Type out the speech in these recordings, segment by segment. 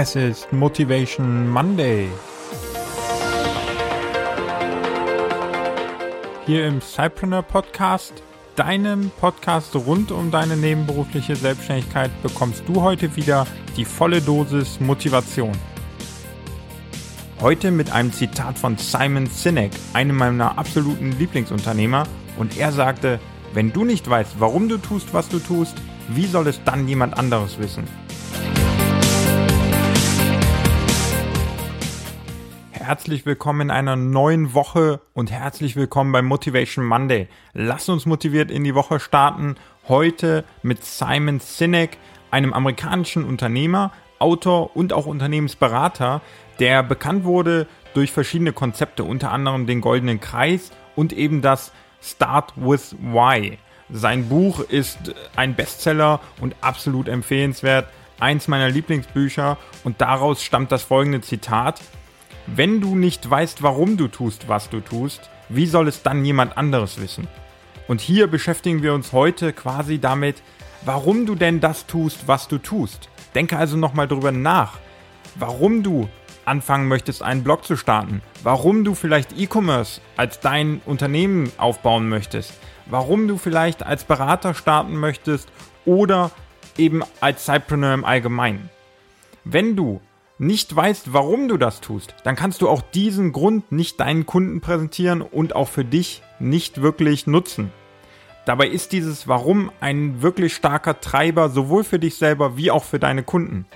Es ist Motivation Monday. Hier im Cypreneur Podcast, deinem Podcast rund um deine nebenberufliche Selbstständigkeit, bekommst du heute wieder die volle Dosis Motivation. Heute mit einem Zitat von Simon Sinek, einem meiner absoluten Lieblingsunternehmer, und er sagte, wenn du nicht weißt, warum du tust, was du tust, wie soll es dann jemand anderes wissen? Herzlich willkommen in einer neuen Woche und herzlich willkommen beim Motivation Monday. Lass uns motiviert in die Woche starten. Heute mit Simon Sinek, einem amerikanischen Unternehmer, Autor und auch Unternehmensberater, der bekannt wurde durch verschiedene Konzepte, unter anderem den Goldenen Kreis und eben das Start with Why. Sein Buch ist ein Bestseller und absolut empfehlenswert. Eins meiner Lieblingsbücher und daraus stammt das folgende Zitat. Wenn du nicht weißt, warum du tust, was du tust, wie soll es dann jemand anderes wissen? Und hier beschäftigen wir uns heute quasi damit, warum du denn das tust, was du tust. Denke also nochmal drüber nach, warum du anfangen möchtest, einen Blog zu starten, warum du vielleicht E-Commerce als dein Unternehmen aufbauen möchtest, warum du vielleicht als Berater starten möchtest oder eben als Cypreneur im Allgemeinen. Wenn du nicht weißt, warum du das tust, dann kannst du auch diesen Grund nicht deinen Kunden präsentieren und auch für dich nicht wirklich nutzen. Dabei ist dieses Warum ein wirklich starker Treiber sowohl für dich selber wie auch für deine Kunden.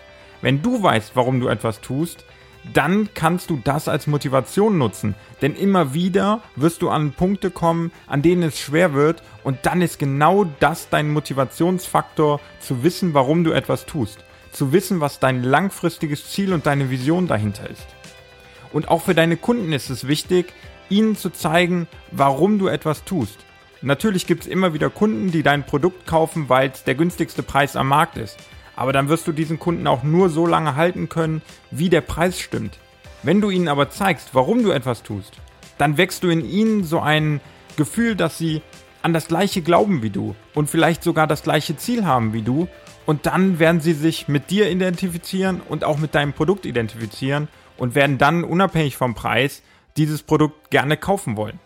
Wenn du weißt, warum du etwas tust, dann kannst du das als Motivation nutzen. Denn immer wieder wirst du an Punkte kommen, an denen es schwer wird und dann ist genau das dein Motivationsfaktor, zu wissen, warum du etwas tust. Zu wissen, was dein langfristiges Ziel und deine Vision dahinter ist. Und auch für deine Kunden ist es wichtig, ihnen zu zeigen, warum du etwas tust. Natürlich gibt es immer wieder Kunden, die dein Produkt kaufen, weil es der günstigste Preis am Markt ist aber dann wirst du diesen Kunden auch nur so lange halten können, wie der Preis stimmt. Wenn du ihnen aber zeigst, warum du etwas tust, dann wächst du in ihnen so ein Gefühl, dass sie an das gleiche glauben wie du und vielleicht sogar das gleiche Ziel haben wie du und dann werden sie sich mit dir identifizieren und auch mit deinem Produkt identifizieren und werden dann unabhängig vom Preis dieses Produkt gerne kaufen wollen.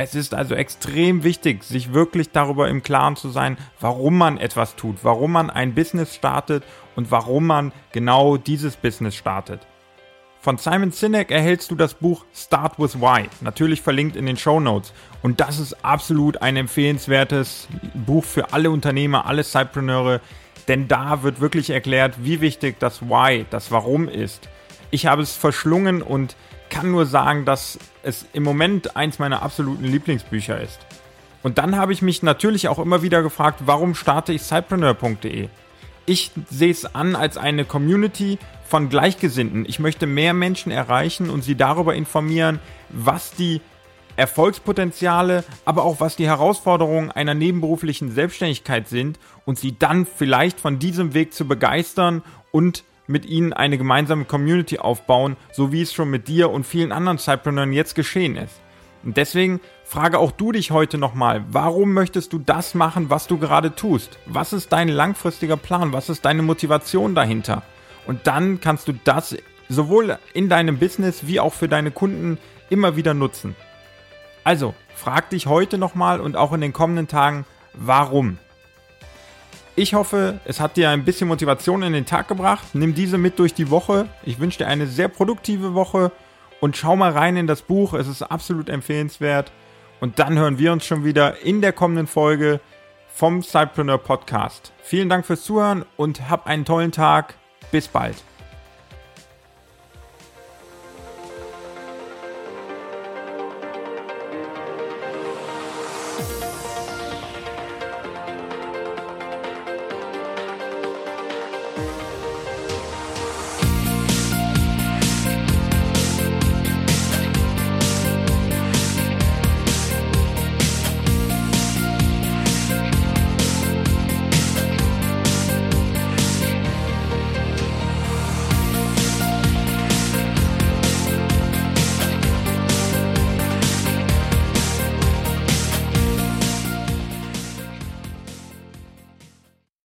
Es ist also extrem wichtig, sich wirklich darüber im Klaren zu sein, warum man etwas tut, warum man ein Business startet und warum man genau dieses Business startet. Von Simon Sinek erhältst du das Buch Start with Why, natürlich verlinkt in den Show Notes. Und das ist absolut ein empfehlenswertes Buch für alle Unternehmer, alle Cypreneure, denn da wird wirklich erklärt, wie wichtig das Why, das Warum ist. Ich habe es verschlungen und kann nur sagen, dass es im Moment eins meiner absoluten Lieblingsbücher ist. Und dann habe ich mich natürlich auch immer wieder gefragt, warum starte ich Cypreneur.de? Ich sehe es an als eine Community von Gleichgesinnten. Ich möchte mehr Menschen erreichen und sie darüber informieren, was die Erfolgspotenziale, aber auch was die Herausforderungen einer nebenberuflichen Selbstständigkeit sind und sie dann vielleicht von diesem Weg zu begeistern und mit ihnen eine gemeinsame Community aufbauen, so wie es schon mit dir und vielen anderen Cypreneuren jetzt geschehen ist. Und deswegen frage auch du dich heute nochmal, warum möchtest du das machen, was du gerade tust? Was ist dein langfristiger Plan? Was ist deine Motivation dahinter? Und dann kannst du das sowohl in deinem Business wie auch für deine Kunden immer wieder nutzen. Also, frag dich heute nochmal und auch in den kommenden Tagen, warum? Ich hoffe, es hat dir ein bisschen Motivation in den Tag gebracht. Nimm diese mit durch die Woche. Ich wünsche dir eine sehr produktive Woche und schau mal rein in das Buch. Es ist absolut empfehlenswert. Und dann hören wir uns schon wieder in der kommenden Folge vom Cypreneur Podcast. Vielen Dank fürs Zuhören und hab einen tollen Tag. Bis bald.